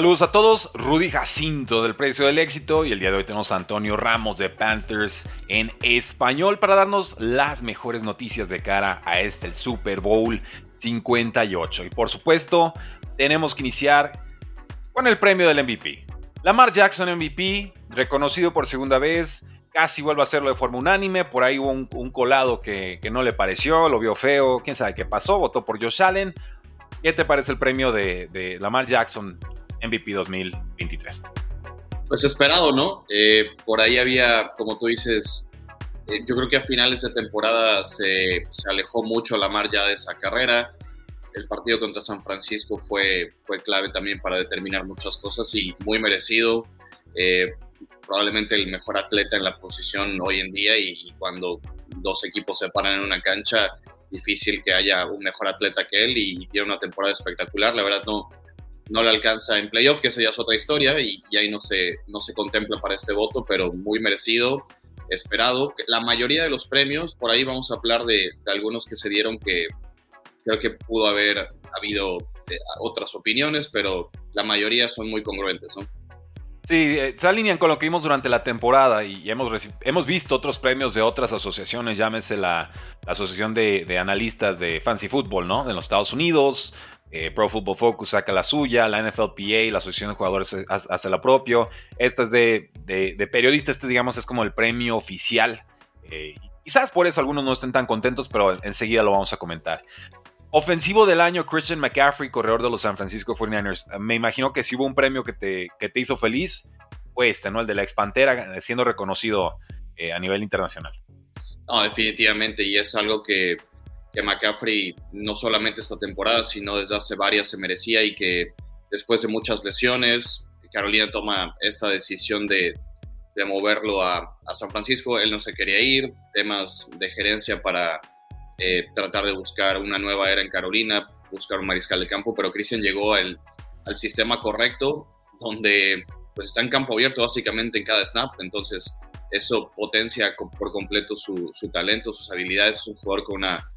Saludos a todos, Rudy Jacinto del Precio del Éxito y el día de hoy tenemos a Antonio Ramos de Panthers en español para darnos las mejores noticias de cara a este el Super Bowl 58. Y por supuesto, tenemos que iniciar con el premio del MVP. Lamar Jackson MVP, reconocido por segunda vez, casi vuelve a hacerlo de forma unánime, por ahí hubo un, colado que, no le pareció, lo vio feo, quién sabe qué pasó, votó por Josh Allen. ¿Qué te parece el premio de, de Lamar Jackson MVP 2023. Pues esperado, ¿no? Eh, por ahí había, como tú dices, eh, yo creo que a finales de temporada se, alejó mucho Lamar ya de esa carrera. El partido contra San Francisco fue, fue clave también para determinar muchas cosas y muy merecido. Eh, probablemente el mejor atleta en la posición hoy en día y, cuando dos equipos se paran en una cancha, difícil que haya un mejor atleta que él y, y tiene una temporada espectacular. La verdad no, no le alcanza en playoff, que eso ya es otra historia y, ahí no se, no se contempla para este voto, pero muy merecido, esperado. La mayoría de los premios, por ahí vamos a hablar de, algunos que se dieron que creo que pudo haber habido eh, otras opiniones, pero la mayoría son muy congruentes, ¿no? Sí, eh, se alinean con lo que vimos durante la temporada y hemos, hemos visto otros premios de otras asociaciones, llámese la, Asociación de, de, Analistas de Fancy Football, ¿no? En los Estados Unidos, eh, Pro Football Focus saca la suya, la NFLPA, la Asociación de Jugadores hace la propia. Esta es de, de, periodista, este digamos es como el premio oficial. Eh, quizás por eso algunos no estén tan contentos, pero enseguida lo vamos a comentar. Ofensivo del año, Christian McCaffrey, corredor de los San Francisco 49ers. Me imagino que si hubo un premio que te, que te hizo feliz, fue este, ¿no? El de la expantera, eh, siendo reconocido a nivel internacional. No, definitivamente, y es algo que que McCaffrey no solamente esta temporada, sino desde hace varias se merecía y que después de muchas lesiones, Carolina toma esta decisión de, de moverlo a, a, San Francisco. Él no se quería ir, temas de gerencia para eh, tratar de buscar una nueva era en Carolina, buscar un mariscal de campo, pero Christian llegó al, al sistema correcto, donde pues está en campo abierto básicamente en cada snap, entonces eso potencia por completo su, su talento, sus habilidades, es un jugador con una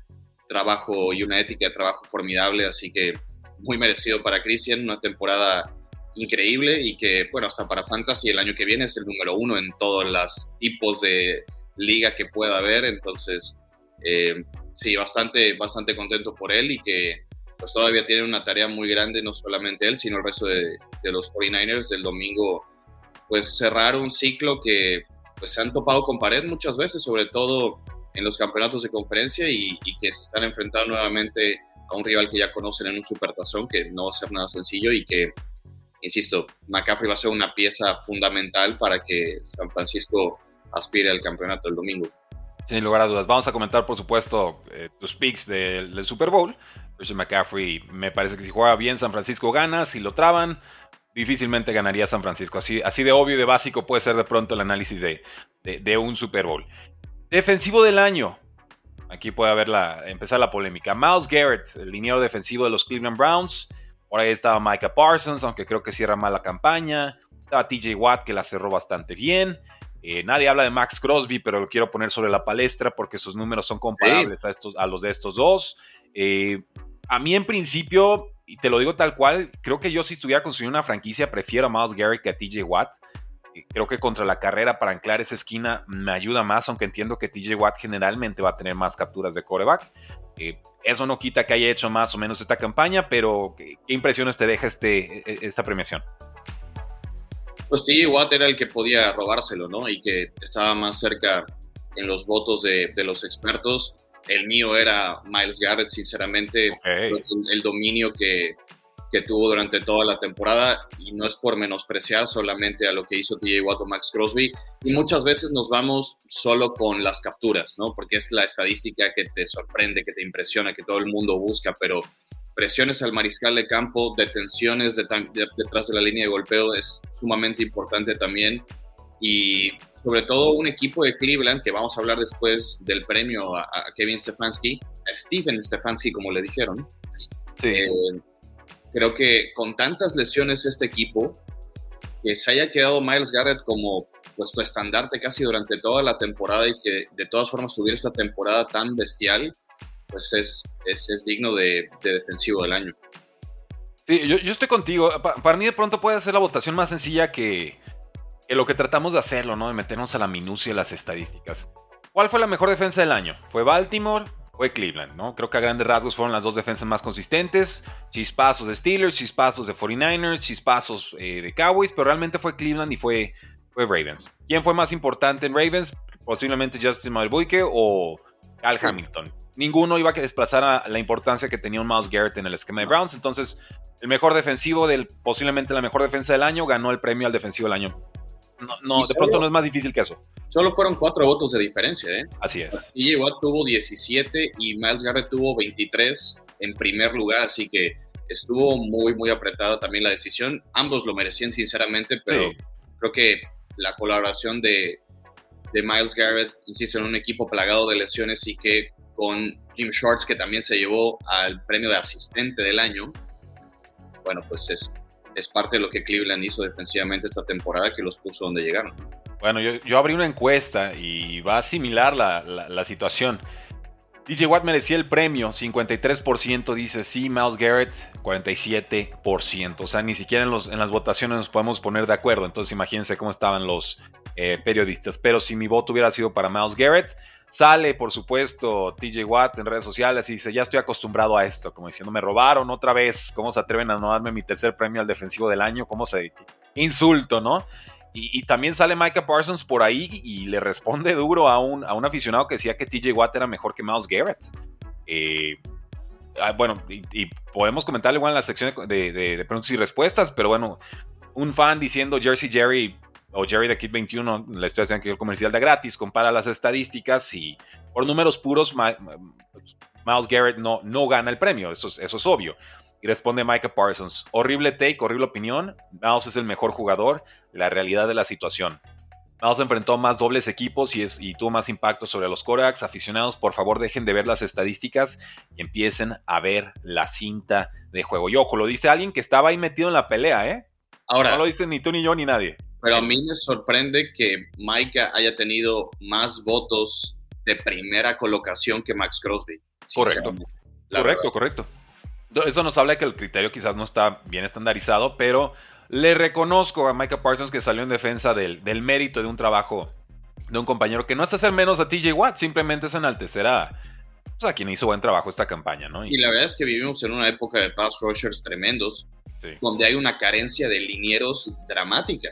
trabajo y una ética de trabajo formidable, así que muy merecido para Christian, una temporada increíble y que, bueno, hasta para Fantasy el año que viene es el número uno en todos los tipos de liga que pueda haber, entonces eh, sí, bastante, bastante contento por él y que pues todavía tiene una tarea muy grande, no solamente él, sino el resto de, los 49ers del domingo, pues cerrar un ciclo que pues se han topado con pared muchas veces, sobre todo en los campeonatos de conferencia y, que se están enfrentando nuevamente a un rival que ya conocen en un supertazón, que no va a ser nada sencillo y que, insisto, McCaffrey va a ser una pieza fundamental para que San Francisco aspire al campeonato el domingo. Sin lugar a dudas. Vamos a comentar, por supuesto, eh, tus picks del, Super Bowl. Christian McCaffrey, me parece que si juega bien, San Francisco gana. Si lo traban, difícilmente ganaría San Francisco. Así, de obvio y de básico puede ser de pronto el análisis de, de un Super Bowl. Defensivo del año. Aquí puede haber la, empezar la polémica. Miles Garrett, el liniero defensivo de los Cleveland Browns. Por ahí estaba Micah Parsons, aunque creo que cierra mal la campaña. Estaba TJ Watt, que la cerró bastante bien. Eh, nadie habla de Max Crosby, pero lo quiero poner sobre la palestra porque sus números son comparables a, estos, a los de estos dos. Eh, a mí, en principio, y te lo digo tal cual, creo que yo si estuviera construyendo una franquicia, prefiero a Miles Garrett que a TJ Watt creo que contra la carrera para anclar esa esquina me ayuda más, aunque entiendo que TJ Watt generalmente va a tener más capturas de coreback. Eh, eso no quita que haya hecho más o menos esta campaña, pero ¿qué, impresiones te deja este, e, e, esta premiación? Pues TJ Watt era el que podía robárselo, ¿no? Y que estaba más cerca en los votos de, los expertos. El mío era Miles Garrett, sinceramente. el, dominio que, que tuvo durante toda la temporada y no es por menospreciar solamente a lo que hizo TJ Watt o Max Crosby y muchas veces nos vamos solo con las capturas, ¿no? Porque es la estadística que te sorprende, que te impresiona, que todo el mundo busca, pero presiones al mariscal de campo, detenciones detrás de la línea de golpeo es sumamente importante también y sobre todo un equipo de Cleveland que vamos a hablar después del premio a, Kevin Stefanski, a Steven Stefanski como le dijeron. Sí. Eh, Creo que con tantas lesiones este equipo, que se haya quedado Miles Garrett como pues tu estandarte casi durante toda la temporada y que de todas formas tuviera esta temporada tan bestial, pues es, es, digno de, defensivo del año. Sí, Sí, yo, estoy contigo. para mí de pronto puede ser la votación más sencilla que, que, lo que tratamos de hacerlo, ¿no? De meternos a la minucia de las estadísticas. ¿Cuál fue la mejor defensa del año? ¿Fue Baltimore? Fue Cleveland, ¿no? Creo que a grandes rasgos fueron las dos defensas más consistentes. Chispazos de Steelers, chispazos de 49ers, chispazos eh, de Cowboys, pero realmente fue Cleveland y fue, fue Ravens. ¿Quién fue más importante en Ravens? Posiblemente Justin Malbuike o Al Hamilton. Ninguno iba a desplazar a la importancia que tenía un Miles Garrett en el esquema de Browns. Entonces, el mejor defensivo del posiblemente la mejor defensa del año ganó el premio al defensivo del año. No, no de pronto no es más difícil que eso. Solo fueron cuatro votos de diferencia, ¿eh? Así es. Y Watt tuvo 17 y Miles Garrett tuvo 23 en primer lugar, así que estuvo muy, muy apretada también la decisión. Ambos lo merecían, sinceramente, pero creo que la colaboración de, de Miles Garrett, insisto, en un equipo plagado de lesiones y que con Jim Shorts, que también se llevó al premio de asistente del año, bueno, pues es, es parte de lo que Cleveland hizo defensivamente esta temporada que los puso donde llegaron. Bueno, yo, abrí una encuesta y va a similar la, situación. DJ Watt merecía el premio, 53% dice sí, Miles Garrett 47%. O sea, ni siquiera en, los, en las votaciones nos podemos poner de acuerdo. Entonces imagínense cómo estaban los eh, periodistas. Pero si mi voto hubiera sido para Miles Garrett, sale por supuesto TJ Watt en redes sociales y dice, ya estoy acostumbrado a esto, como diciendo, me robaron otra vez, ¿cómo se atreven a no darme mi tercer premio al defensivo del año? ¿Cómo se... Insulto, ¿no? Y, también sale Micah Parsons por ahí y le responde duro a un, a un aficionado que decía que TJ Watt era mejor que Miles Garrett. Eh, ah, bueno, y, podemos comentarle igual en la sección de, de, preguntas y respuestas, pero bueno, un fan diciendo Jersey Jerry o Jerry de Kid 21, le estoy haciendo que el comercial de gratis, compara las estadísticas y por números puros, Miles Garrett no, no gana el premio, eso, eso es obvio. Y responde Micah Parsons, horrible take, horrible opinión, Miles es el mejor jugador, la realidad de la situación. Miles enfrentó más dobles equipos y, es, y tuvo más impacto sobre los corebacks. Aficionados, por favor, dejen de ver las estadísticas y empiecen a ver la cinta de juego. Y ojo, lo dice alguien que estaba ahí metido en la pelea, ¿eh? Ahora, no lo dice ni tú, ni yo, ni nadie. Pero a mí me sorprende que Micah haya tenido más votos de primera colocación que Max Crosby. Correcto. Correcto, correcto. Eso nos habla de que el criterio quizás no está bien estandarizado, pero le reconozco a Micah Parsons que salió en defensa del, mérito de un trabajo de un compañero que no es hacer menos a TJ Watt, simplemente es enaltecer a, pues, quien hizo buen trabajo esta campaña, ¿no? Y, la verdad es que vivimos en una época de pass rushers tremendos, donde hay una carencia de linieros dramática.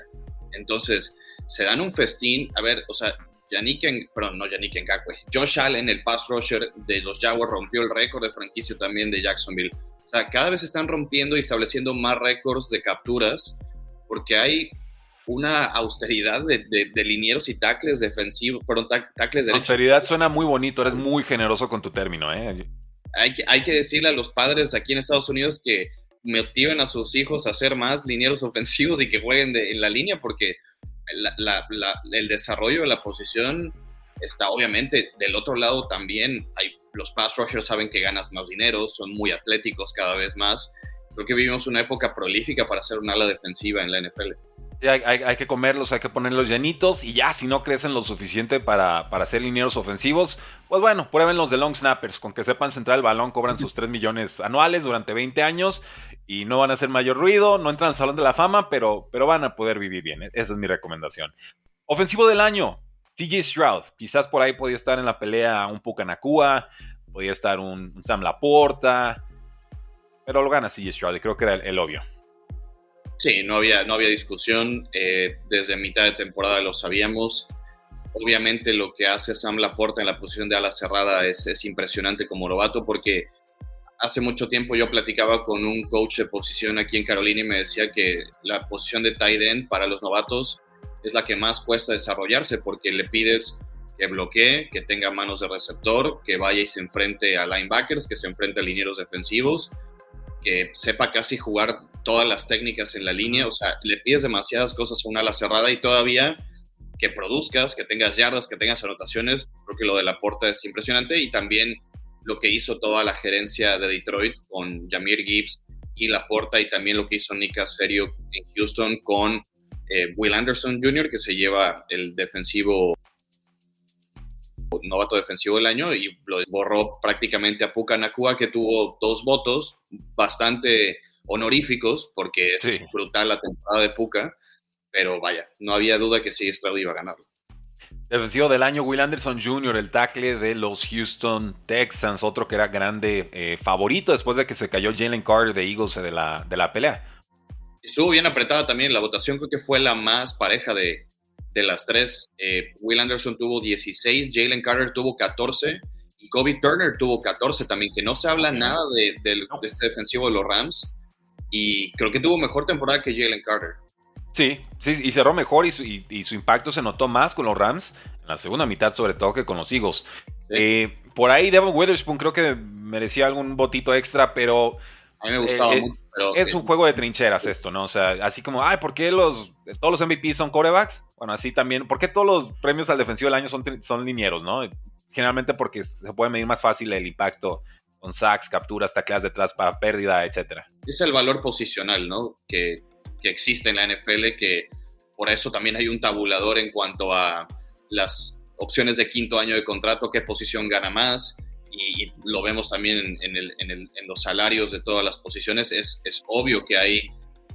Entonces, se dan un festín, a ver, o sea, Yannick, perdón, no Yannick Ngakwe, Josh Allen, el pass rusher de los Jaguars, rompió el récord de franquicia también de Jacksonville. O sea, cada vez están rompiendo y estableciendo más récords de capturas porque hay una austeridad de, de, linieros y tackles defensivos, perdón, tackles derechos. Austeridad suena muy bonito, eres muy generoso con tu término, ¿eh? Hay que, hay que decirle a los padres aquí en Estados Unidos que motiven a sus hijos a hacer más linieros ofensivos y que jueguen en la línea porque el desarrollo de la posición está obviamente del otro lado también. Hay, los pass rushers saben que ganas más dinero, son muy atléticos cada vez más. Creo que vivimos una época prolífica para hacer un ala defensiva en la NFL. Hay, que comerlos, hay que ponerlos llenitos y ya si no crecen lo suficiente para, para ser linieros ofensivos, pues bueno, prueben los de long snappers, con que sepan centrar el balón, cobran sus 3 millones anuales durante 20 años y no van a hacer mayor ruido, no entran al Salón de la Fama, pero, pero van a poder vivir bien. Esa es mi recomendación. Ofensivo del año, CJ Stroud. Quizás por ahí podía estar en la pelea un Pucanacua, podía estar un, Sam Laporta, pero lo gana CJ Stroud y creo que era el, obvio. Sí, no había, no había discusión. Eh, desde mitad de temporada lo sabíamos. Obviamente lo que hace Sam Laporta en la posición de ala cerrada es, es impresionante como novato porque hace mucho tiempo yo platicaba con un coach de posición aquí en Carolina y me decía que la posición de tight end para los novatos es la que más cuesta desarrollarse porque le pides que bloquee, que tenga manos de receptor, que vaya y se enfrente a linebackers, que se enfrente a linieros defensivos, que sepa casi jugar todas las técnicas en la línea. O sea, le pides demasiadas cosas a una ala cerrada y todavía que produzcas, que tengas yardas, que tengas anotaciones. Creo que lo de la porta es impresionante y también lo que hizo toda la gerencia de Detroit con Jamir Gibbs y Laporta y también lo que hizo Nick Caserio en Houston con eh, Will Anderson Jr., que se lleva el defensivo novato defensivo del año y lo borró prácticamente a Puka Nakua, que tuvo dos votos, bastante honoríficos, porque es brutal la temporada de Puka, pero vaya, no había duda que sí, Stroud iba a ganarlo. Defensivo del año, Will Anderson Jr., el tackle de los Houston Texans, otro que era grande eh, favorito después de que se cayó Jalen Carter de Eagles de la, de la pelea. Estuvo bien apretada también, la votación creo que fue la más pareja de, de las tres. Eh, Will Anderson tuvo 16, Jalen Carter tuvo 14 y Kobe Turner tuvo 14 también, que no se habla nada de, de este defensivo de los Rams y creo que tuvo mejor temporada que Jalen Carter. Sí, sí, y cerró mejor y su, impacto se notó más con los Rams, en la segunda mitad sobre todo que con los Eagles. Eh, por ahí Devon Witherspoon creo que merecía algún botito extra, pero... A mí me gustaba eh, mucho, Es un juego de trincheras esto, ¿no? O sea, así como, ay, ¿por qué los, todos los MVP son corebacks? Bueno, así también, ¿por qué todos los premios al defensivo del año son, son linieros, no? Generalmente porque se puede medir más fácil el impacto con sacks, capturas, tacleas detrás para pérdida, etcétera. Es el valor posicional, ¿no? Que, que existe en la NFL, que por eso también hay un tabulador en cuanto a las opciones de quinto año de contrato, qué posición gana más, y, lo vemos también en, los salarios de todas las posiciones, es, es, obvio que hay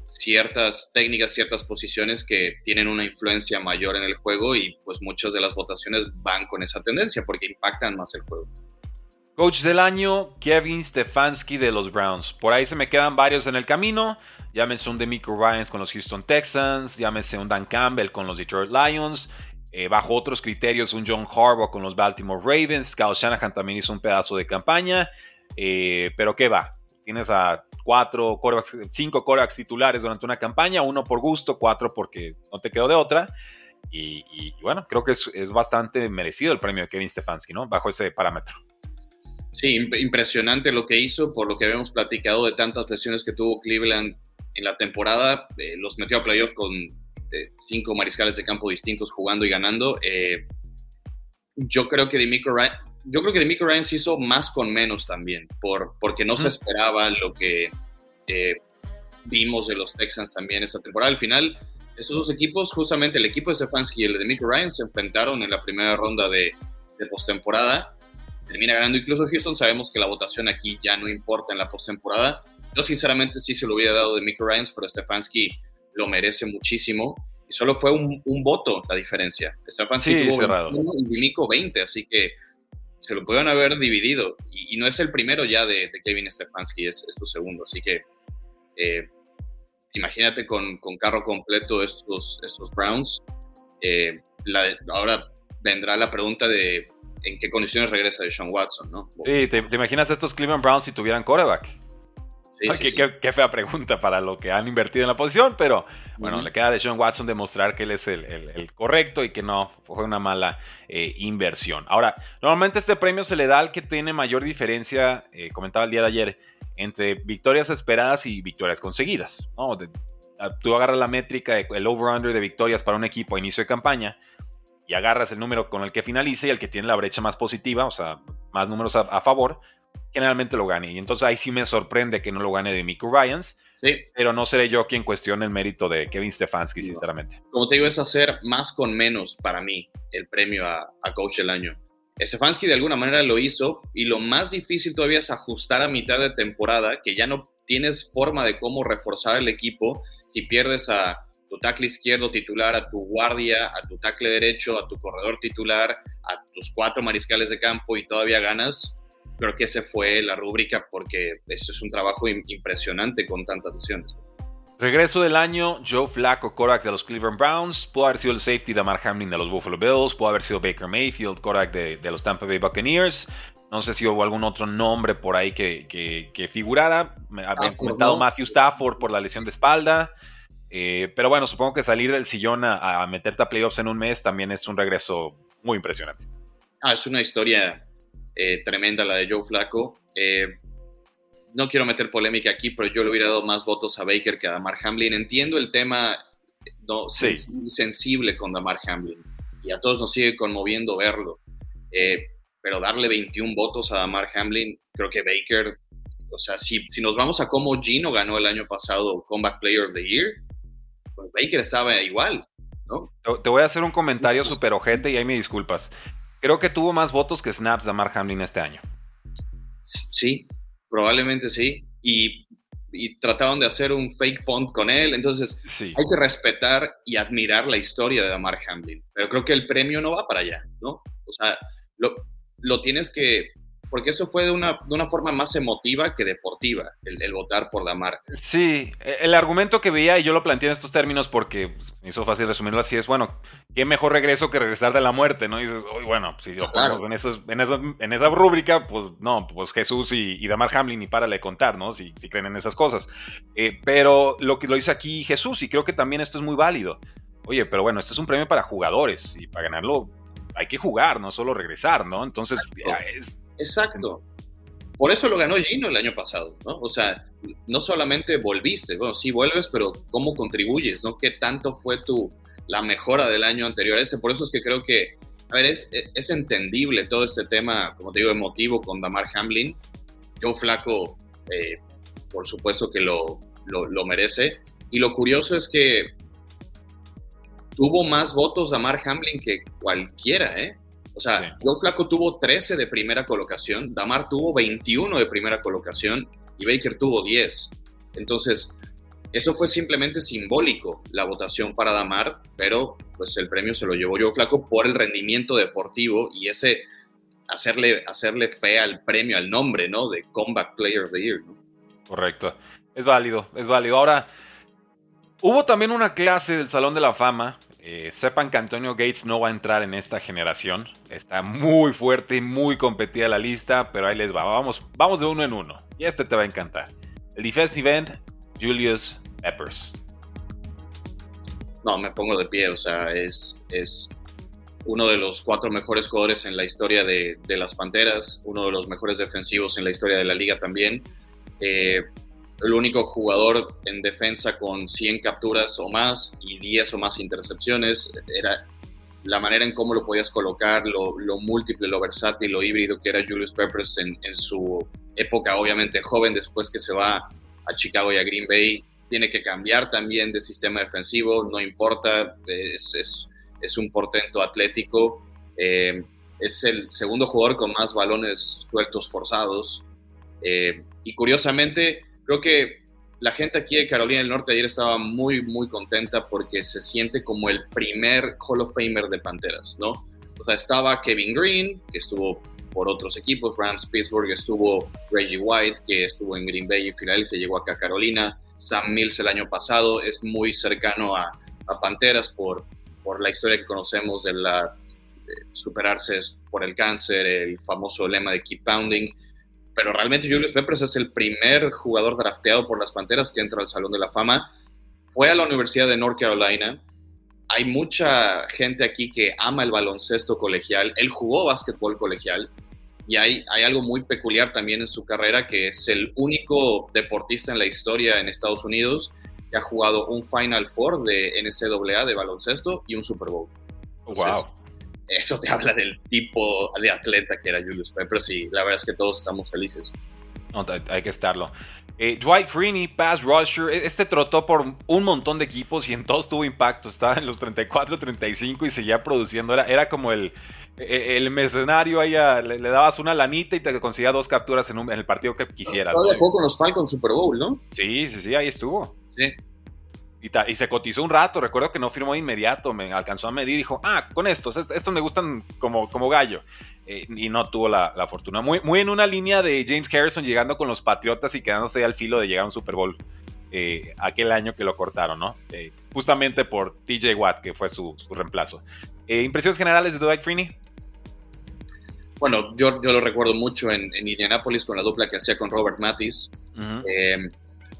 ciertas técnicas, ciertas posiciones que tienen una influencia mayor en el juego y pues muchas de las votaciones van con esa tendencia porque impactan más el juego. Coach del año, Kevin Stefanski de los Browns. Por ahí se me quedan varios en el camino. Llámese un Demico Ryans con los Houston Texans, llámese un Dan Campbell con los Detroit Lions. Eh, bajo otros criterios, un John Harbaugh con los Baltimore Ravens. Kyle Shanahan también hizo un pedazo de campaña. Eh, pero ¿qué va? Tienes a cuatro, cinco corebacks titulares durante una campaña, uno por gusto, cuatro porque no te quedó de otra. Y, bueno, creo que es, es, bastante merecido el premio de Kevin Stefanski, ¿no? Bajo ese parámetro. Sí, impresionante lo que hizo, por lo que habíamos platicado de tantas lesiones que tuvo Cleveland en la temporada. Eh, los metió a playoff con eh, cinco mariscales de campo distintos jugando y ganando. Eh, yo creo que Demico Ryan, yo creo que Ryan se hizo más con menos también, por, porque no se esperaba lo que vimos de los Texans también esta temporada. Al final, estos dos equipos, justamente el equipo de Stefanski y el de Demico Ryan, se enfrentaron en la primera ronda de, de postemporada termina ganando incluso Houston. Sabemos que la votación aquí ya no importa en la postemporada. Yo sinceramente sí se lo hubiera dado de Mick Ryans, pero Stefanski lo merece muchísimo. Y solo fue un, voto la diferencia. Stefanski tuvo cerrado. y Miko 20, así que se lo pudieron haber dividido. Y, no es el primero ya de, Kevin Stefanski, es, es, tu segundo. Así que eh, imagínate con, con, carro completo estos, estos Browns. Eh, ahora vendrá la pregunta de en qué condiciones regresa de Sean Watson, ¿no? Sí, ¿te, imaginas estos Cleveland Browns si tuvieran coreback? Sí, sí, qué, fea pregunta para lo que han invertido en la posición, pero bueno, le queda a Sean Watson demostrar que él es el, correcto y que no fue una mala eh, inversión. Ahora, normalmente este premio se le da al que tiene mayor diferencia, eh, comentaba el día de ayer, entre victorias esperadas y victorias conseguidas. ¿no? tú agarras la métrica, el over-under de victorias para un equipo a inicio de campaña, y agarras el número con el que finalice y el que tiene la brecha más positiva, o sea, más números a, favor, generalmente lo gane. Y entonces ahí sí me sorprende que no lo gane de Miku Ryans. Sí. Pero no seré yo quien cuestione el mérito de Kevin Stefanski, sinceramente. Como te digo, es hacer más con menos para mí el premio a, a Coach del Año. Stefanski de alguna manera lo hizo y lo más difícil todavía es ajustar a mitad de temporada, que ya no tienes forma de cómo reforzar el equipo si pierdes a tu tackle izquierdo titular, a tu guardia, a tu tackle derecho, a tu corredor titular, a tus cuatro mariscales de campo y todavía ganas, creo que esa fue la rúbrica porque eso es un trabajo impresionante con tantas lesiones. Regreso del año, Joe Flacco, Korak de los Cleveland Browns, pudo haber sido el safety de Mark Hamlin de los Buffalo Bills, pudo haber sido Baker Mayfield, Korak de, los Tampa Bay Buccaneers, no sé si hubo algún otro nombre por ahí que, que, figurara, me habían comentado Matthew Stafford por la lesión de espalda, eh, pero bueno, supongo que salir del sillón a, meterte a playoffs en un mes también es un regreso muy impresionante. Ah, es una historia eh, tremenda la de Joe Flacco. Eh, no quiero meter polémica aquí, pero yo le hubiera dado más votos a Baker que a Damar Hamlin. Entiendo el tema no, sensible con Damar Hamlin y a todos nos sigue conmoviendo verlo. pero darle 21 votos a Damar Hamlin, creo que Baker, o sea, si, si nos vamos a cómo Gino ganó el año pasado Comeback Player of the Year, pues Baker estaba igual, ¿no? Te voy a hacer un comentario súper ojete y ahí me disculpas. Creo que tuvo más votos que snaps de Mark Hamlin este año. Sí, probablemente sí. Y, y trataron de hacer un fake punt con él. Entonces, hay que respetar y admirar la historia de Damar Hamlin. Pero creo que el premio no va para allá, ¿no? O sea, lo, lo tienes que porque eso fue de una, de una forma más emotiva que deportiva, el, votar por la marca. Sí, e, el argumento que veía, y yo lo planteé en estos términos porque pues, me hizo fácil resumirlo así, es, bueno, qué mejor regreso que regresar de la muerte, ¿no? Y dices, bueno, si lo ponemos en, esos, en, en, esa rúbrica, pues no, pues Jesús y, y Damar Hamlin, y párale contar, ¿no? Si, si creen en esas cosas. Eh, pero lo que lo hizo aquí Jesús, y creo que también esto es muy válido. Oye, pero bueno, este es un premio para jugadores, y para ganarlo hay que jugar, no solo regresar, ¿no? Entonces, es Exacto. Por eso lo ganó Gino el año pasado, ¿no? O sea, no solamente volviste, bueno, sí vuelves, pero ¿cómo contribuyes, no? ¿Qué tanto fue tu, la mejora del año anterior ese? Por eso es que creo que, a ver, es, es entendible todo este tema, como te digo, emotivo con Damar Hamlin. Joe Flaco, eh, por supuesto que lo, lo, lo merece. Y lo curioso es que tuvo más votos Damar Hamlin que cualquiera, ¿eh? O sea, Joe Flaco tuvo 13 de primera colocación, Damar tuvo 21 de primera colocación y Baker tuvo 10. Entonces, eso fue simplemente simbólico, la votación para Damar, pero pues el premio se lo llevó Joe Flaco por el rendimiento deportivo y ese hacerle, hacerle fe al premio, al nombre, ¿no? De Comeback Player of the Year, ¿no? Correcto. Es válido, es válido. Ahora, hubo también una clase del Salón de la Fama eh, sepan que Antonio Gates no va a entrar en esta generación. Está muy fuerte y muy competida la lista, pero ahí les va. Vamos, vamos de uno en uno. Y este te va a encantar. El defensive end, Julius Peppers. No, me pongo de pie. O sea, es, es uno de los cuatro mejores jugadores en la historia de, de, las Panteras, uno de los mejores defensivos en la historia de la liga también. Eh, el único jugador en defensa con 100 capturas o más y 10 o más intercepciones. Era la manera en cómo lo podías colocar, lo, múltiple, lo versátil, lo híbrido que era Julius Peppers en, su época, obviamente joven, después que se va a Chicago y a Green Bay. Tiene que cambiar también de sistema defensivo, no importa, es, es, un portento atlético. Eh, es el segundo jugador con más balones sueltos forzados. Eh, y curiosamente, creo que la gente aquí de Carolina del Norte ayer estaba muy, muy contenta porque se siente como el primer Hall of Famer de Panteras, ¿no? O sea, estaba Kevin Green, que estuvo por otros equipos, Rams, Pittsburgh, estuvo Reggie White, que estuvo en Green Bay y Filadelfia, llegó acá a Carolina, Sam Mills el año pasado, es muy cercano a, Panteras por, por la historia que conocemos de la superarse por el cáncer, el famoso lema de Keep Pounding pero realmente Julius Peppers es el primer jugador drafteado por las Panteras que entra al Salón de la Fama. Fue a la Universidad de North Carolina. Hay mucha gente aquí que ama el baloncesto colegial. Él jugó básquetbol colegial y hay, hay algo muy peculiar también en su carrera que es el único deportista en la historia en Estados Unidos que ha jugado un Final Four de NCAA de baloncesto y un Super Bowl. wow eso te habla del tipo de atleta que era Julius Peppers y la verdad es que todos estamos felices. hay que estarlo. Eh, Dwight Freeney, pass rusher, e-, este trotó por un montón de equipos y en todos tuvo impacto. Estaba en los 34, 35 y seguía produciendo. Era, era como el, e-, el mercenario ahí, le, dabas una lanita y te conseguía dos capturas en, el partido que quisieras. Todavía jugó con los Falcons Super Bowl, ¿no? Sí, sí, sí, ahí estuvo. Sí. Y, se cotizó un rato, recuerdo que no firmó de inmediato, me alcanzó a medir y dijo, ah, con estos, estos, me gustan como, como gallo. Eh, y no tuvo la, fortuna. Muy, muy en una línea de James Harrison llegando con los Patriotas y quedándose al filo de llegar a un Super Bowl. Eh, aquel año que lo cortaron, ¿no? Eh, justamente por TJ Watt, que fue su, reemplazo. ¿Impresiones generales de Dwight Freeney? Bueno, yo, yo lo recuerdo mucho en, en, Indianapolis con la dupla que hacía con Robert Matis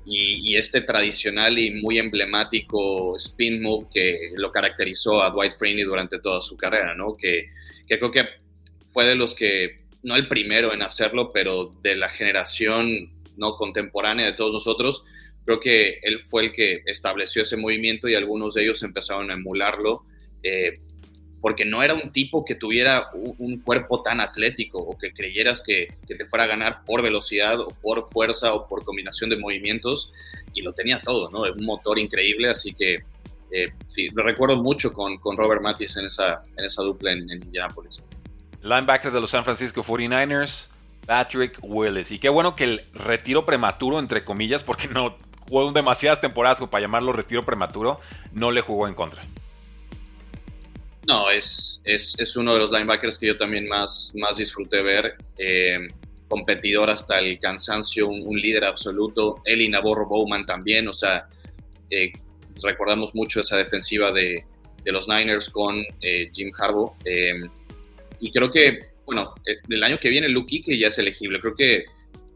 y, este tradicional y muy emblemático spin move que lo caracterizó a Dwight Freeney durante toda su carrera, ¿no? Que, creo que fue de los que, no el primero en hacerlo, pero de la generación no contemporánea de todos nosotros, creo que él fue el que estableció ese movimiento y algunos de ellos empezaron a emularlo. Eh, porque no era un tipo que tuviera un, cuerpo tan atlético o que creyeras que, te fuera a ganar por velocidad o por fuerza o por combinación de movimientos y lo tenía todo, ¿no? Un motor increíble, así que eh, sí, lo recuerdo mucho con, con Robert Mathis en esa, en esa dupla en, Indianapolis. Linebacker de los San Francisco 49ers, Patrick Willis. Y qué bueno que el retiro prematuro, entre comillas, porque no jugó demasiadas temporadas para llamarlo retiro prematuro, no le jugó en contra. No, es, es, uno de los linebackers que yo también más, más disfruté ver. Eh, competidor hasta el cansancio, un, líder absoluto. Él y Bowman también, o sea, eh, recordamos mucho esa defensiva de, los Niners con eh, Jim Harbaugh. y creo que, bueno, el año que viene Luke Kuechly ya es elegible. Creo que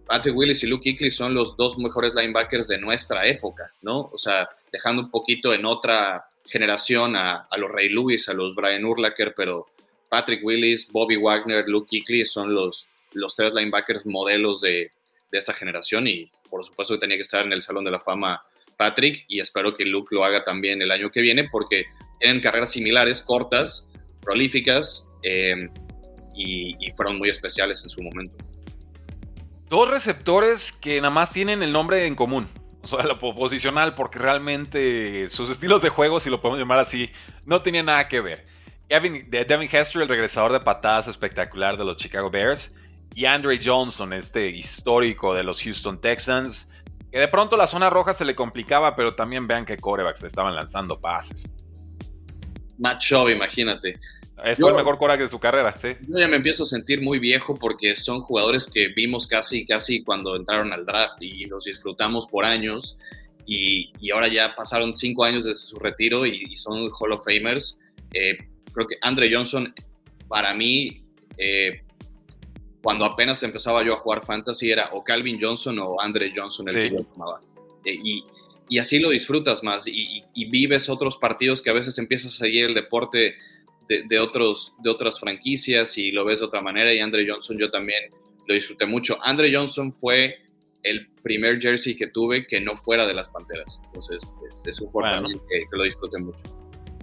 Patrick Willis y Luke Kuechly son los dos mejores linebackers de nuestra época, ¿no? O sea, dejando un poquito en otra generación a, los Ray Lewis, a los Brian Urlacher, pero Patrick Willis, Bobby Wagner, Luke Kuechly son los, los tres linebackers modelos de, de esta generación y por supuesto que tenía que estar en el Salón de la Fama Patrick y espero que Luke lo haga también el año que viene porque tienen carreras similares, cortas, prolíficas eh, y, y fueron muy especiales en su momento. Dos receptores que nada más tienen el nombre en común. O sea, la posicional, porque realmente sus estilos de juego, si lo podemos llamar así, no tenían nada que ver. Devin Hester, el regresador de patadas espectacular de los Chicago Bears, y Andre Johnson, este histórico de los Houston Texans, que de pronto la zona roja se le complicaba, pero también vean que corebacks le estaban lanzando pases. Matt Schaub, imagínate. Es el mejor coreback de su carrera, sí. Yo ya me empiezo a sentir muy viejo porque son jugadores que vimos casi, casi cuando entraron al draft y los disfrutamos por años. Y, y ahora ya pasaron cinco años desde su retiro y, son Hall of Famers. Eh, creo que Andre Johnson, para mí, eh, cuando apenas empezaba yo a jugar fantasy, era o Calvin Johnson o Andre Johnson el que yo tomaba. Eh, y, y, así lo disfrutas más y, y, vives otros partidos que a veces empiezas a seguir el deporte de, otros, de otras franquicias y lo ves de otra manera. Y Andre Johnson yo también lo disfruté mucho. Andre Johnson fue el primer jersey que tuve que no fuera de las Panteras. Entonces es, es un que, lo disfruté mucho.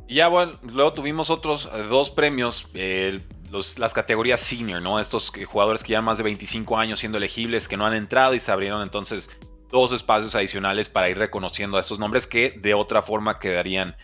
Y ya bueno, luego tuvimos otros eh, dos premios, las categorías senior, ¿no? Estos jugadores que ya más de 25 años siendo elegibles, que no han entrado y se abrieron entonces dos espacios adicionales para ir reconociendo a esos nombres que de otra forma quedarían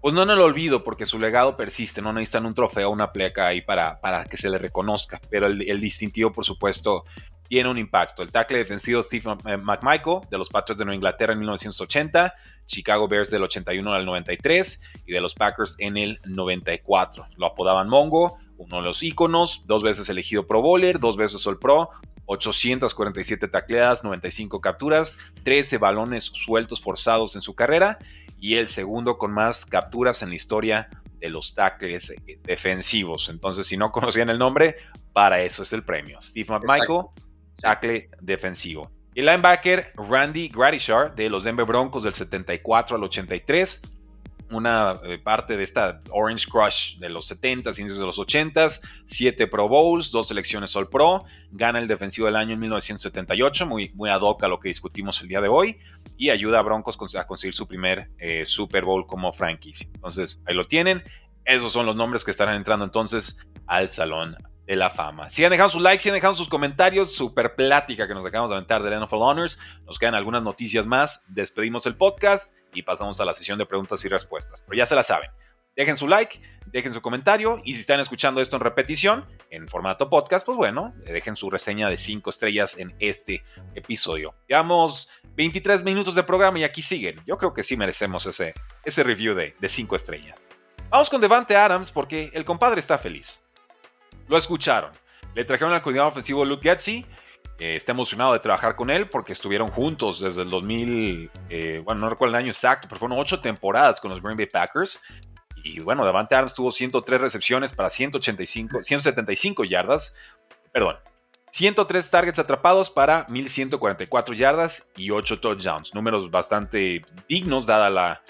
pues no en el olvido, porque su legado persiste, no necesitan un trofeo, una pleca ahí para, para que se le reconozca, pero el, distintivo, por supuesto, tiene un impacto. El tackle defensivo Steve McMichael de los Patriots de Nueva Inglaterra en 1980, Chicago Bears del 81 al 93 y de los Packers en el 94. Lo apodaban Mongo, uno de los íconos, dos veces elegido Pro Bowler, dos veces All Pro, 847 tacleadas, 95 capturas, 13 balones sueltos forzados en su carrera y el segundo con más capturas en la historia de los tackles defensivos. Entonces, si no conocían el nombre, para eso es el premio. Steve McMichael, tackle defensivo. El linebacker Randy Gradishar de los Denver Broncos del 74 al 83 una eh, parte de esta Orange Crush de los 70s, inicios de los 80s, 7 Pro Bowls, dos selecciones All Pro, gana el defensivo del año en 1978, muy, muy ad hoc a lo que discutimos el día de hoy, y ayuda a Broncos a conseguir su primer eh, Super Bowl como franquicia. Entonces, ahí lo tienen. Esos son los nombres que estarán entrando entonces al Salón de la Fama. Sigan dejando su like, sigan dejando sus comentarios, super plática que nos acabamos de aventar del NFL Honors. Nos quedan algunas noticias más. Despedimos el podcast y pasamos a la sesión de preguntas y respuestas. Pero ya se la saben. Dejen su like, dejen su comentario y si están escuchando esto en repetición, en formato podcast, pues bueno, dejen su reseña de 5 estrellas en este episodio. Llevamos 23 minutos de programa y aquí siguen. Yo creo que sí merecemos ese, ese review de 5 estrellas. Vamos con Devante Adams porque el compadre está feliz. Lo escucharon. Le trajeron al coordinador ofensivo Luke Getzi está emocionado de trabajar con él porque estuvieron juntos desde el 2000, eh, bueno, no recuerdo el año exacto, pero fueron ocho temporadas con los Green Bay Packers. Y bueno, Davante Adams tuvo 103 recepciones para 185, 175 yardas, perdón, 103 targets atrapados para 1144 yardas y 8 touchdowns. Números bastante dignos dada la,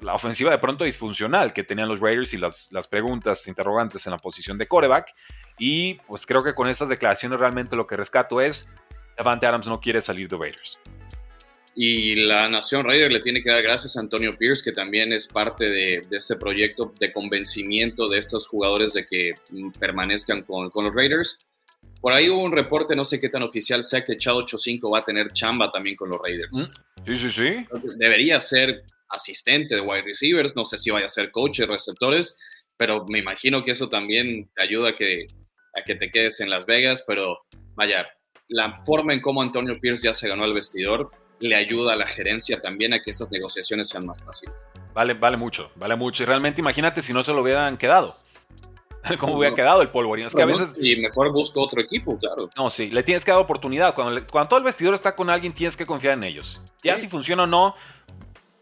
la ofensiva de pronto disfuncional que tenían los Raiders y las, las preguntas interrogantes en la posición de coreback. Y pues creo que con estas declaraciones realmente lo que rescato es, Davante Adams no quiere salir de Raiders. Y la Nación Raider le tiene que dar gracias a Antonio Pierce, que también es parte de, este proyecto de convencimiento de estos jugadores de que permanezcan con, con, los Raiders. Por ahí hubo un reporte, no sé qué tan oficial sea, que Chad 85 va a tener chamba también con los Raiders. Mm, sí, sí, sí. Debería ser asistente de wide receivers, no sé si vaya a ser coach de receptores, pero me imagino que eso también ayuda a que a que te quedes en Las Vegas, pero vaya, la forma en cómo Antonio Pierce ya se ganó al vestidor le ayuda a la gerencia también a que estas negociaciones sean más fáciles. Vale, vale mucho, vale mucho. Y realmente imagínate si no se lo hubieran quedado. ¿Cómo hubiera quedado el polvorín? Es que a veces... Y mejor busco otro equipo, claro. No, sí, le tienes que dar oportunidad. Cuando, cuando todo el vestidor está con alguien, tienes que confiar en ellos. Ya si funciona o no,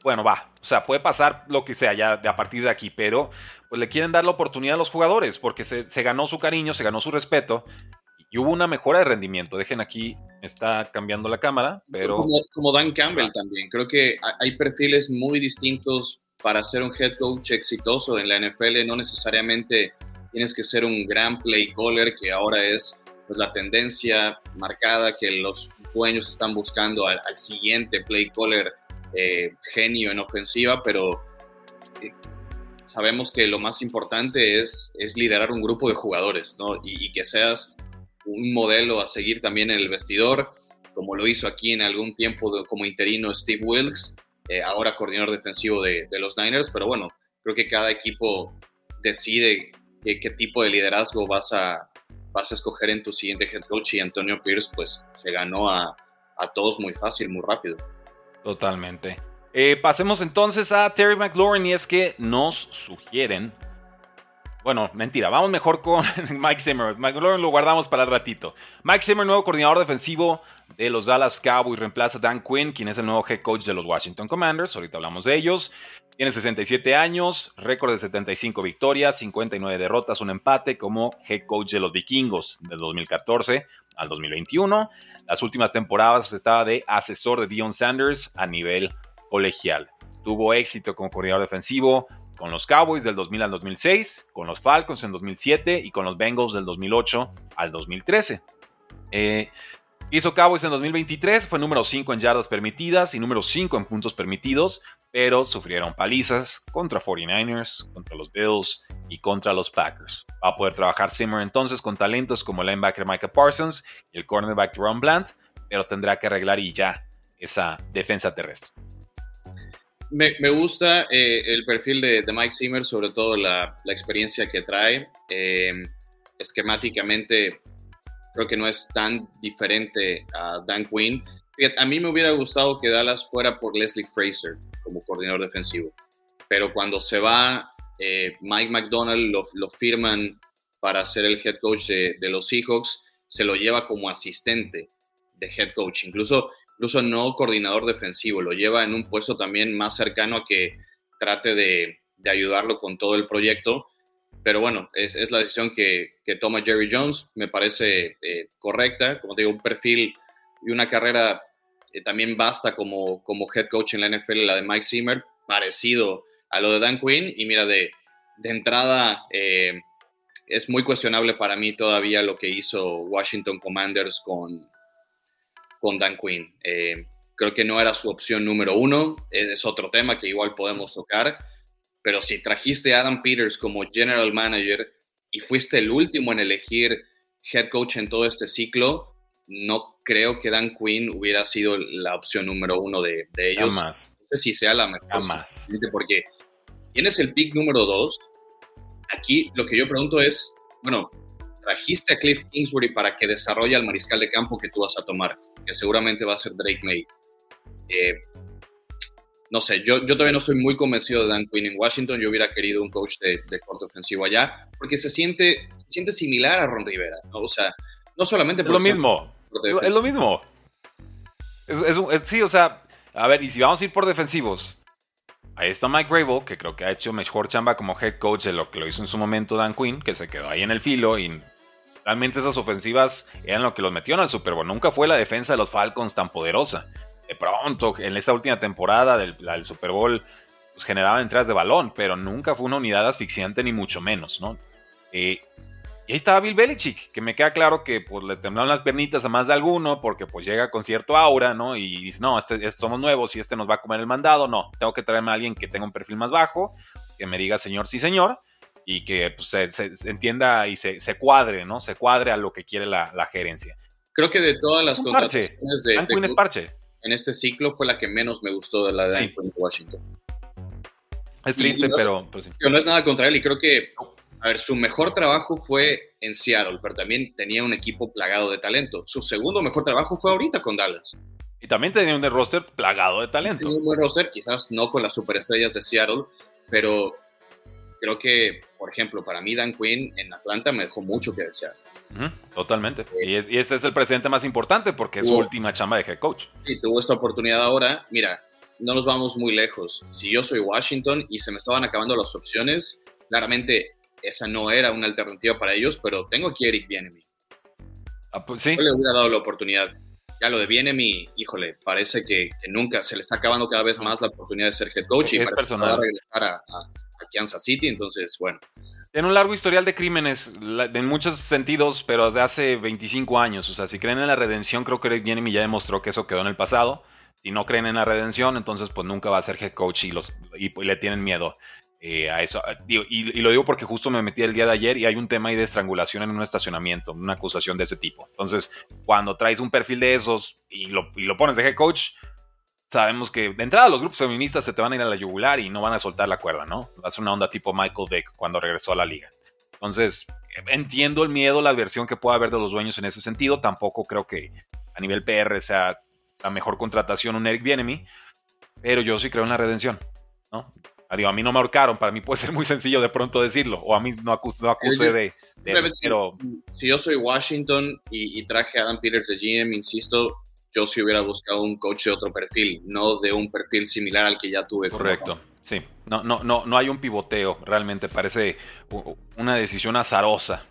bueno, va. O sea, puede pasar lo que sea ya de a partir de aquí, pero pues le quieren dar la oportunidad a los jugadores porque se, se ganó su cariño, se ganó su respeto y hubo una mejora de rendimiento. Dejen aquí, está cambiando la cámara, pero... Como, Dan Campbell también. Creo que hay perfiles muy distintos para ser un head coach exitoso en la NFL. No necesariamente tienes que ser un gran play caller, que ahora es pues, la tendencia marcada que los dueños están buscando al, siguiente play caller eh, genio en ofensiva, pero eh, sabemos que lo más importante es, liderar un grupo de jugadores, ¿no? Y, que seas un modelo a seguir también en el vestidor, como lo hizo aquí en algún tiempo como interino Steve Wilkes, eh, ahora coordinador defensivo de, los Niners, pero bueno, creo que cada equipo decide qué, tipo de liderazgo vas a, vas a escoger en tu siguiente head coach y Antonio Pierce pues se ganó a, todos muy fácil, muy rápido. Totalmente. Eh, pasemos entonces a Terry McLaurin y es que nos sugieren bueno, mentira, vamos mejor con Mike Zimmer. Mike lo guardamos para el ratito. Mike Zimmer, nuevo coordinador defensivo de los Dallas Cowboys, reemplaza a Dan Quinn, quien es el nuevo head coach de los Washington Commanders. Ahorita hablamos de ellos. Tiene 67 años, récord de 75 victorias, 59 derrotas, un empate como head coach de los vikingos del 2014 al 2021. Las últimas temporadas estaba de asesor de Dion Sanders a nivel colegial. Tuvo éxito como coordinador defensivo, con los Cowboys del 2000 al 2006, con los Falcons en 2007 y con los Bengals del 2008 al 2013. Eh, hizo Cowboys en 2023, fue número 5 en yardas permitidas y número 5 en puntos permitidos, pero sufrieron palizas contra 49ers, contra los Bills y contra los Packers. Va a poder trabajar Zimmer entonces con talentos como el linebacker Micah Parsons y el cornerback Ron Bland, pero tendrá que arreglar y ya esa defensa terrestre. Me, gusta eh, el perfil de, Mike Zimmer, sobre todo la, experiencia que trae. Eh, esquemáticamente, creo que no es tan diferente a Dan Quinn. A mí me hubiera gustado que Dallas fuera por Leslie Fraser como coordinador defensivo, pero cuando se va, eh, Mike McDonald lo, firman para ser el head coach de, los Seahawks, se lo lleva como asistente de head coach. Incluso incluso no coordinador defensivo, lo lleva en un puesto también más cercano a que trate de, ayudarlo con todo el proyecto. Pero bueno, es, la decisión que, toma Jerry Jones, me parece eh, correcta. Como te digo, un perfil y una carrera eh, también basta como, como head coach en la NFL, la de Mike Zimmer, parecido a lo de Dan Quinn. Y mira, de, entrada, eh, es muy cuestionable para mí todavía lo que hizo Washington Commanders con, con Dan Quinn. Eh, creo que no era su opción número uno, es otro tema que igual podemos tocar, pero si trajiste a Adam Peters como general manager y fuiste el último en elegir head coach en todo este ciclo, no creo que Dan Quinn hubiera sido la opción número uno de, ellos. No sé si sea la mejor. Porque tienes el pick número dos. Aquí lo que yo pregunto es, bueno, trajiste a Cliff Kingsbury para que desarrolle al mariscal de campo que tú vas a tomar que seguramente va a ser Drake May. Eh, no sé, yo, yo todavía no estoy muy convencido de Dan Quinn en Washington. Yo hubiera querido un coach de, corte ofensivo allá, porque se siente, siente similar a Ron Rivera, ¿no? O sea, no solamente por... Es lo mismo. Es sí, o sea, a ver, y si vamos a ir por defensivos, ahí está Mike Rabel, que creo que ha hecho mejor chamba como head coach de lo que lo hizo en su momento Dan Quinn, que se quedó ahí en el filo y Realmente esas ofensivas eran lo que los metieron al Super Bowl. Nunca fue la defensa de los Falcons tan poderosa. De pronto, en esa última temporada del, Super Bowl, pues generaban entradas de balón, pero nunca fue una unidad asfixiante ni mucho menos, ¿no? Eh, y ahí estaba Bill Belichick, que me queda claro que pues, le temblaron las pernitas a más de alguno, porque pues llega con cierto aura, ¿no? Y dice, no, este, este, somos nuevos y este nos va a comer el mandado. No, tengo que traerme a alguien que tenga un perfil más bajo, que me diga señor, sí señor y que pues, se, entienda y se, cuadre, ¿no? Se cuadre a lo que quiere la, gerencia. Creo que de todas las contrataciones de, de, parche. en este ciclo fue la que menos me gustó de la de Washington. Es triste, pero, no es nada contra él y creo que A ver, su mejor trabajo fue en Seattle, pero también tenía un equipo plagado de talento. Su segundo mejor trabajo fue ahorita con Dallas. Y también tenía un roster plagado de talento. Tenía un buen roster, quizás no con las superestrellas de Seattle, pero creo que, por ejemplo, para mí Dan Quinn en Atlanta me dejó mucho que desear. totalmente. y, y, este es el presente más importante porque es su última chamba de head coach. Sí, tuvo esta oportunidad ahora. Mira, no nos vamos muy lejos. Si yo soy Washington y se me estaban acabando las opciones, claramente esa no era una alternativa para ellos, pero tengo aquí a Eric Bienemy. Ah, pues sí. Yo le hubiera dado la oportunidad. Ya lo de Bienemy, híjole, parece que, nunca se le está acabando cada vez más la oportunidad de ser head coach y es personal. va a regresar a, a, Kansas City, entonces, bueno. Tiene un largo historial de crímenes, en muchos sentidos, pero de hace 25 años. O sea, si creen en la redención, creo que Eric Bienemy ya demostró que eso quedó en el pasado. Si no creen en la redención, entonces pues nunca va a ser head coach y, los, y, le tienen miedo. Eh, a eso. Y, lo digo porque justo me metí el día de ayer y hay un tema ahí de estrangulación en un estacionamiento, una acusación de ese tipo. Entonces, cuando traes un perfil de esos y lo, y lo pones de head coach, sabemos que de entrada los grupos feministas se te van a ir a la yugular y no van a soltar la cuerda, ¿no? Ser una onda tipo Michael Vick cuando regresó a la liga. Entonces, entiendo el miedo, la adversión que pueda haber de los dueños en ese sentido. Tampoco creo que a nivel PR sea la mejor contratación un Eric Bienemy, pero yo sí creo en la redención, ¿no? A mí no me ahorcaron, para mí puede ser muy sencillo de pronto decirlo, o a mí no, acuse, de, pero... Si yo soy Washington y, traje a Adam Peters de GM, insisto, yo sí hubiera buscado un coach de otro perfil, no de un perfil similar al que ya tuve. Correcto, sí. No, no, no, no hay un pivoteo, realmente parece una decisión azarosa.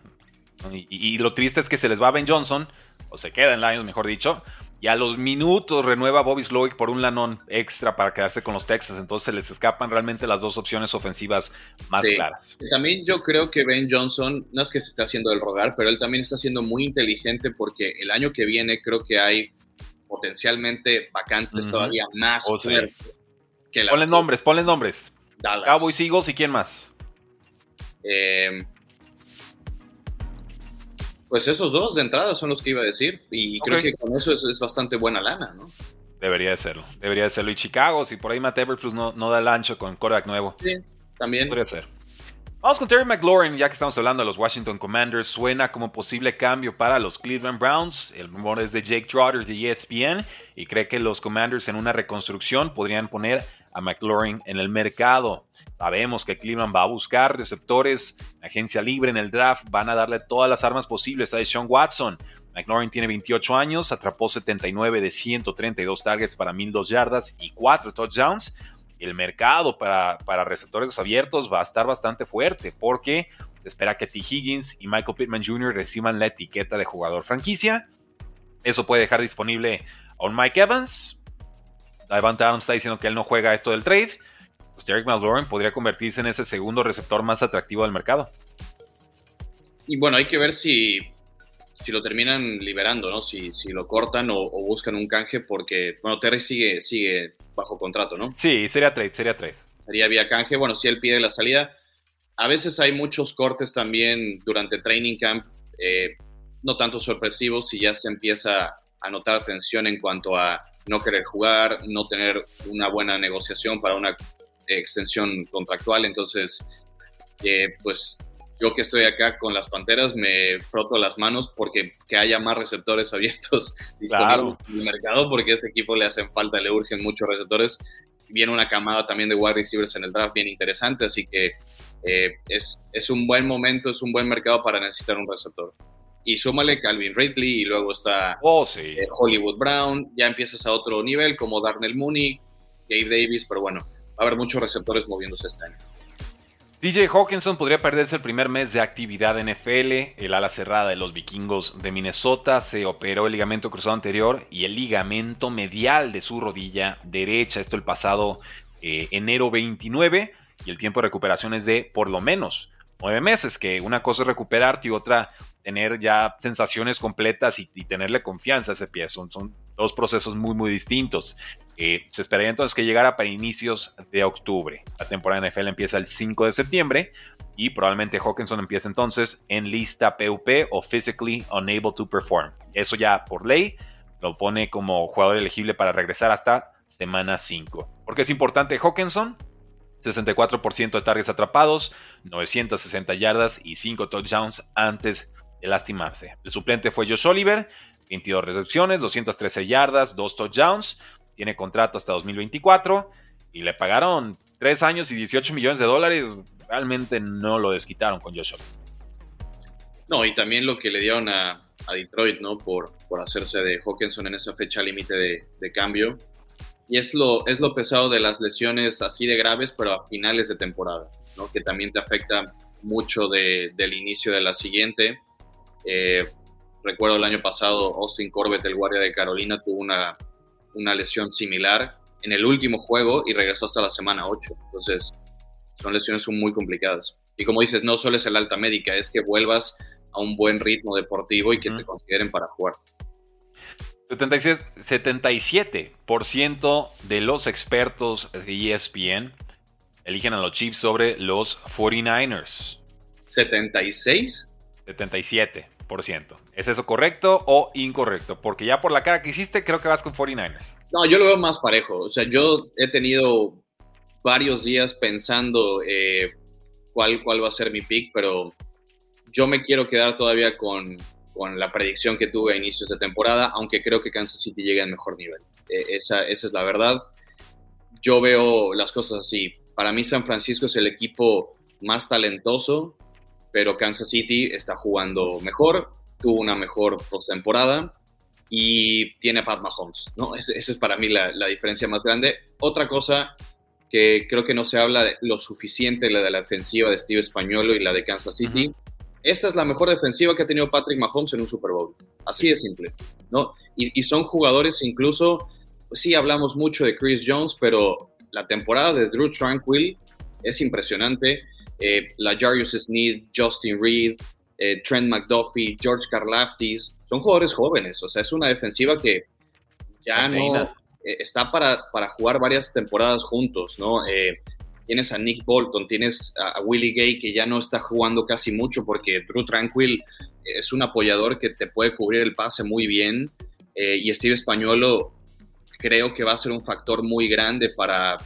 Y, y, lo triste es que se les va a Ben Johnson, o se queda en Lions, mejor dicho, y a los minutos renueva Bobby Slowick por un lanón extra para quedarse con los Texas. Entonces se les escapan realmente las dos opciones ofensivas más claras. También yo creo que Ben Johnson, no es que se esté haciendo el rogar, pero él también está siendo muy inteligente porque el año que viene creo que hay potencialmente vacantes todavía más oh, fuertes que las. Ponle nombres, ponle nombres. Dallas. Cowboys, Eagles y quién más. Eh, pues esos dos de entrada son los que iba a decir y creo que con eso es, bastante buena lana, ¿no? Debería de serlo, debería de serlo. Y Chicago, si por ahí Matt Everflus no, no da el ancho con quarterback nuevo. Sí, también. Podría ser. Vamos con Terry McLaurin, ya que estamos hablando de los Washington Commanders. Suena como posible cambio para los Cleveland Browns. El rumor es de Jake Trotter de ESPN y cree que los Commanders en una reconstrucción podrían poner a McLaurin en el mercado. Sabemos que Cleveland va a buscar receptores, agencia libre en el draft, van a darle todas las armas posibles a Sean Watson. McLaurin tiene 28 años, atrapó 79 de 132 targets para 1002 yardas y 4 touchdowns. El mercado para, para receptores abiertos va a estar bastante fuerte porque se espera que T. Higgins y Michael Pittman Jr. reciban la etiqueta de jugador franquicia. Eso puede dejar disponible a un Mike Evans, Davante Adams está diciendo que él no juega esto del trade, pues Derek McLaurin podría convertirse en ese segundo receptor más atractivo del mercado. Y bueno, hay que ver si, si lo terminan liberando, ¿no? Si, si lo cortan o, buscan un canje, porque, bueno, Terry sigue, sigue bajo contrato, ¿no? Sí, sería trade, sería trade. Sería vía canje, bueno, si él pide la salida. A veces hay muchos cortes también durante training camp, eh, no tanto sorpresivos, si ya se empieza a notar tensión en cuanto a no querer jugar, no tener una buena negociación para una extensión contractual. Entonces, eh, pues yo que estoy acá con las Panteras me froto las manos porque que haya más receptores abiertos disponibles en el mercado porque a ese equipo le hacen falta, le urgen muchos receptores. Viene una camada también de wide receivers en el draft bien interesante, así que eh, es, es un buen momento, es un buen mercado para necesitar un receptor y súmale Calvin Ridley y luego está oh, sí. Eh, Hollywood Brown, ya empiezas a otro nivel como Darnell Mooney, Gabe Davis, pero bueno, va a haber muchos receptores moviéndose este año. DJ Hawkinson podría perderse el primer mes de actividad en NFL. El ala cerrada de los vikingos de Minnesota se operó el ligamento cruzado anterior y el ligamento medial de su rodilla derecha. Esto el pasado eh, enero 29 y el tiempo de recuperación es de por lo menos nueve meses, que una cosa es recuperarte y otra tener ya sensaciones completas y, tenerle confianza a ese pie. Son, dos procesos muy, muy distintos. Eh, se esperaría entonces que llegara para inicios de octubre. La temporada NFL empieza el 5 de septiembre y probablemente Hawkinson empiece entonces en lista PUP o Physically Unable to Perform. Eso ya por ley lo pone como jugador elegible para regresar hasta semana 5. ¿Por qué es importante Hawkinson? 64% de targets atrapados, 960 yardas y 5 touchdowns antes de lastimarse. El suplente fue Josh Oliver, 22 recepciones, 213 yardas, 2 touchdowns. Tiene contrato hasta 2024 y le pagaron 3 años y 18 millones de dólares. Realmente no lo desquitaron con Josh Oliver. No, y también lo que le dieron a, Detroit, ¿no? Por, por hacerse de Hawkinson en esa fecha límite de, cambio. Y es lo, es lo pesado de las lesiones así de graves, pero a finales de temporada, ¿no? Que también te afecta mucho del inicio de la siguiente. Eh, recuerdo el año pasado, Austin Corbett, el guardia de Carolina, tuvo una, una lesión similar en el último juego y regresó hasta la semana 8. Entonces, son lesiones muy complicadas. Y como dices, no solo es el alta médica, es que vuelvas a un buen ritmo deportivo y que te consideren para jugar. 77% de los expertos de ESPN eligen a los Chiefs sobre los 49ers. ¿76? 77%. ¿Es eso correcto o incorrecto? Porque ya por la cara que hiciste, creo que vas con 49ers. No, yo lo veo más parejo. O sea, yo he tenido varios días pensando eh, cuál, cuál va a ser mi pick, pero yo me quiero quedar todavía con, con la predicción que tuve a inicios de temporada, aunque creo que Kansas City llega al mejor nivel. E, esa, esa es la verdad. Yo veo las cosas así. Para mí San Francisco es el equipo más talentoso, pero Kansas City está jugando mejor, tuvo una mejor postemporada y tiene Pat Mahomes, ¿no? Esa es para mí la, la, diferencia más grande. Otra cosa que creo que no se habla lo suficiente, la de la defensiva de Steve Españolo y la de Kansas City. Esta es la mejor defensiva que ha tenido Patrick Mahomes en un Super Bowl. Así de simple, ¿no? Y, son jugadores incluso, pues sí hablamos mucho de Chris Jones, pero la temporada de Drew Tranquil es impresionante. Eh, la Jarius Sneed, Justin Reed, eh, Trent McDuffie, George Karlaftis, son jugadores jóvenes, o sea, es una defensiva que ya no eh, está para, para, jugar varias temporadas juntos, ¿no? Tienes a Nick Bolton, tienes a, Willie Gay que ya no está jugando casi mucho porque Drew Tranquil es un apoyador que te puede cubrir el pase muy bien eh, y Steve Españolo creo que va a ser un factor muy grande para,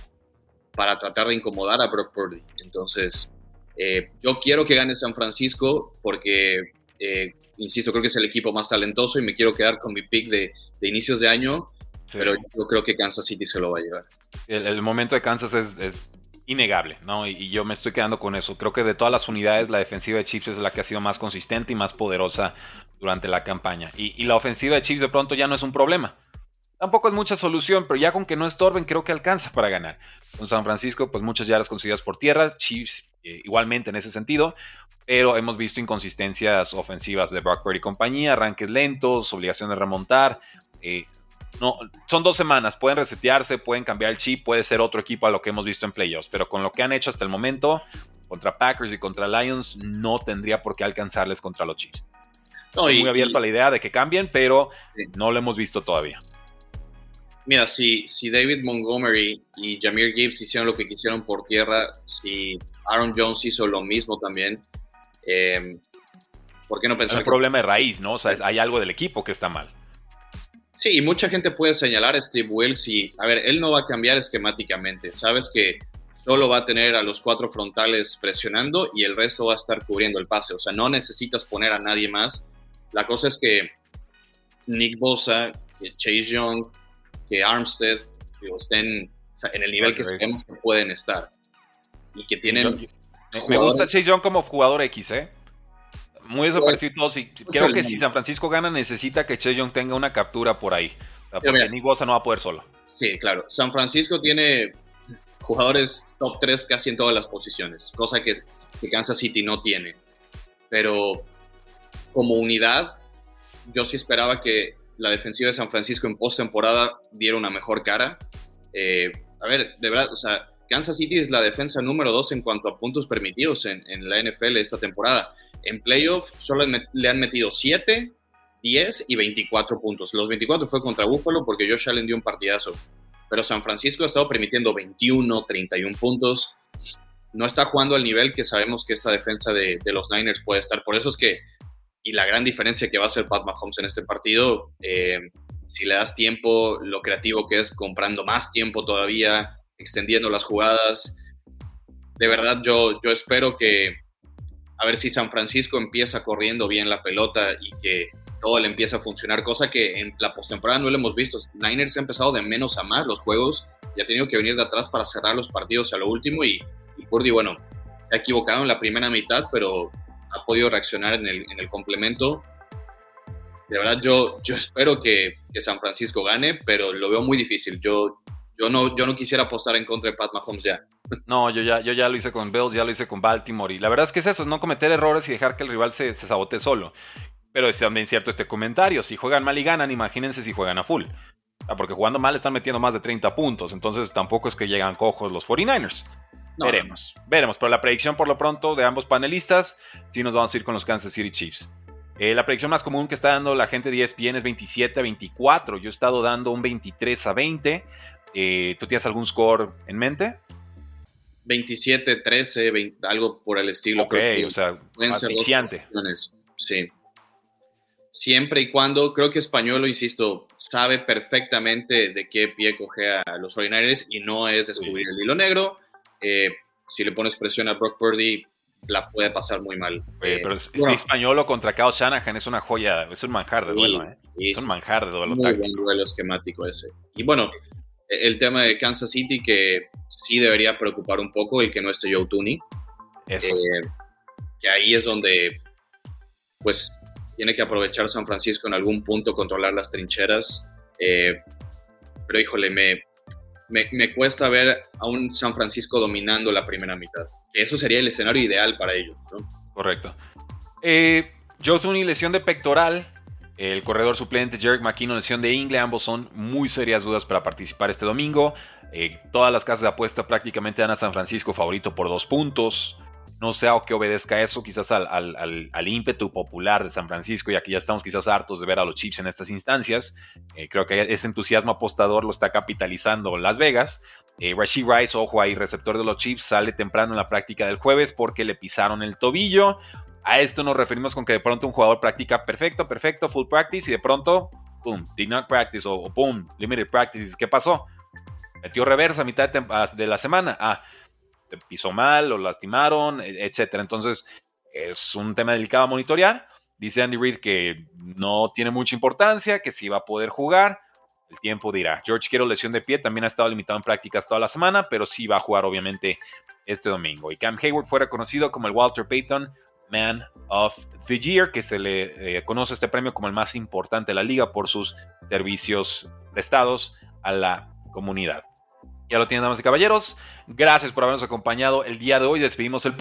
para tratar de incomodar a Brock Purdy. Entonces, eh, yo quiero que gane San Francisco porque, eh, insisto, creo que es el equipo más talentoso y me quiero quedar con mi pick de, inicios de año, pero yo creo que Kansas City se lo va a llevar. El, momento de Kansas es innegable, ¿no? Y, yo me estoy quedando con eso. Creo que de todas las unidades, la defensiva de Chiefs es la que ha sido más consistente y más poderosa durante la campaña. Y, la ofensiva de Chiefs de pronto ya no es un problema. Tampoco es mucha solución, pero ya con que no estorben, creo que alcanza para ganar. Con San Francisco, pues muchas yardas conseguidas por tierra, Chiefs eh, igualmente en ese sentido, pero hemos visto inconsistencias ofensivas de Brock y compañía, arranques lentos, obligación de remontar. Eh, no, son dos semanas, pueden resetearse, pueden cambiar el chip, puede ser otro equipo a lo que hemos visto en playoffs, pero con lo que han hecho hasta el momento, contra Packers y contra Lions, no tendría por qué alcanzarles contra los Chiefs. Estoy muy abierto a la idea de que cambien, pero no lo hemos visto todavía. Mira, si, si David Montgomery y Jameer Gibbs hicieron lo que quisieron por tierra, si Aaron Jones hizo lo mismo también, eh, ¿por qué no pensar? Es un problema de raíz, ¿no? O sea, hay algo del equipo que está mal. Sí, y mucha gente puede señalar a Steve Wilkes y, a ver, él no va a cambiar esquemáticamente. Sabes que solo va a tener a los cuatro frontales presionando y el resto va a estar cubriendo el pase. O sea, no necesitas poner a nadie más. La cosa es que Nick Bosa, que Chase Young, que Armstead estén en el nivel que sabemos que pueden estar. Y que tienen. Me gusta Chase Young como jugador X, ¿eh? Muy desaparecido todos. Y creo que si San Francisco gana, necesita que Che Young tenga una captura por ahí. porque Nick Bosa no va a poder solo. Sí, claro. San Francisco tiene jugadores top 3 casi en todas las posiciones, cosa que, Kansas City no tiene. Pero como unidad, yo sí esperaba que la defensiva de San Francisco en postemporada diera una mejor cara. Eh, a ver, de verdad, o sea, Kansas City es la defensa número 2 en cuanto a puntos permitidos en, en la NFL esta temporada. En playoff solo le han metido 7, 10 y 24 puntos. Los 24 fue contra Buffalo porque Josh Allen dio un partidazo. Pero San Francisco ha estado permitiendo 21, 31 puntos. No está jugando al nivel que sabemos que esta defensa de, los Niners puede estar. Por eso es que, y la gran diferencia que va a hacer Pat Mahomes en este partido, eh, si le das tiempo, lo creativo que es comprando más tiempo todavía, extendiendo las jugadas, de verdad yo, yo espero que a ver si San Francisco empieza corriendo bien la pelota y que todo le empieza a funcionar, cosa que en la postemporada no lo hemos visto. Niners ha empezado de menos a más los juegos y ha tenido que venir de atrás para cerrar los partidos a lo último y, y Purdy, bueno, se ha equivocado en la primera mitad, pero ha podido reaccionar en el, en el complemento. De verdad, yo, yo espero que, que, San Francisco gane, pero lo veo muy difícil. Yo, yo, no, yo no quisiera apostar en contra de Pat Mahomes ya. No, yo ya, yo ya lo hice con Bills, ya lo hice con Baltimore. Y la verdad es que es eso, no cometer errores y dejar que el rival se, se sabote solo. Pero es también cierto este comentario. Si juegan mal y ganan, imagínense si juegan a full. Porque jugando mal están metiendo más de 30 puntos. Entonces tampoco es que llegan cojos los 49ers. No. Veremos, veremos. Pero la predicción por lo pronto de ambos panelistas, sí nos vamos a ir con los Kansas City Chiefs. Eh, la predicción más común que está dando la gente de ESPN es 27 a 24. Yo he estado dando un 23 a 20. Eh, ¿Tú tienes algún score en mente? 27, 13, 20, algo por el estilo. Ok, o sea, asfixiante. Sí. Siempre y cuando, creo que Español, insisto, sabe perfectamente de qué pie coge a los 49ers y no es descubrir sí. el hilo negro. Eh, si le pones presión a Brock Purdy, la puede pasar muy mal. Eh, pero este bueno, español contra Kyle Shanahan es una joya, es un manjar de duelo, ¿eh? es un manjar de duelo. Muy táctico. buen duelo esquemático ese. Y bueno, el tema de Kansas City que sí debería preocupar un poco y que no esté Joe Tooney. Eso. Eh, que ahí es donde, pues, tiene que aprovechar San Francisco en algún punto, controlar las trincheras. Eh, pero híjole, me, me, me, cuesta ver a un San Francisco dominando la primera mitad. Que eso sería el escenario ideal para ellos. ¿no? Correcto. Eh, Joe Tooney, lesión de pectoral. El corredor suplente Jerick McKinnon, lesión de ingle. Ambos son muy serias dudas para participar este domingo. Eh, todas las casas de apuesta prácticamente dan a San Francisco favorito por dos puntos. No sé a qué obedezca eso, quizás al, ímpetu popular de San Francisco, ya que ya estamos quizás hartos de ver a los Chiefs en estas instancias. Eh, creo que ese entusiasmo apostador lo está capitalizando Las Vegas. Eh, Rashid Rice, ojo ahí, receptor de los Chiefs, sale temprano en la práctica del jueves porque le pisaron el tobillo. A esto nos referimos con que de pronto un jugador practica perfecto, perfecto, full practice y de pronto, boom, did not practice o, o boom, limited practice. ¿Qué pasó? Metió reversa a mitad de, la semana. Ah, pisó mal, lo lastimaron, etc. Entonces, es un tema delicado a monitorear. Dice Andy Reid que no tiene mucha importancia, que sí va a poder jugar. El tiempo dirá. George Kittle, lesión de pie, también ha estado limitado en prácticas toda la semana, pero sí va a jugar, obviamente, este domingo. Y Cam Hayward fue reconocido como el Walter Payton Man of the Year, que se le eh, conoce este premio como el más importante de la liga por sus servicios prestados a la comunidad. Ya lo tienen, damas y caballeros. Gracias por habernos acompañado el día de hoy. Despedimos el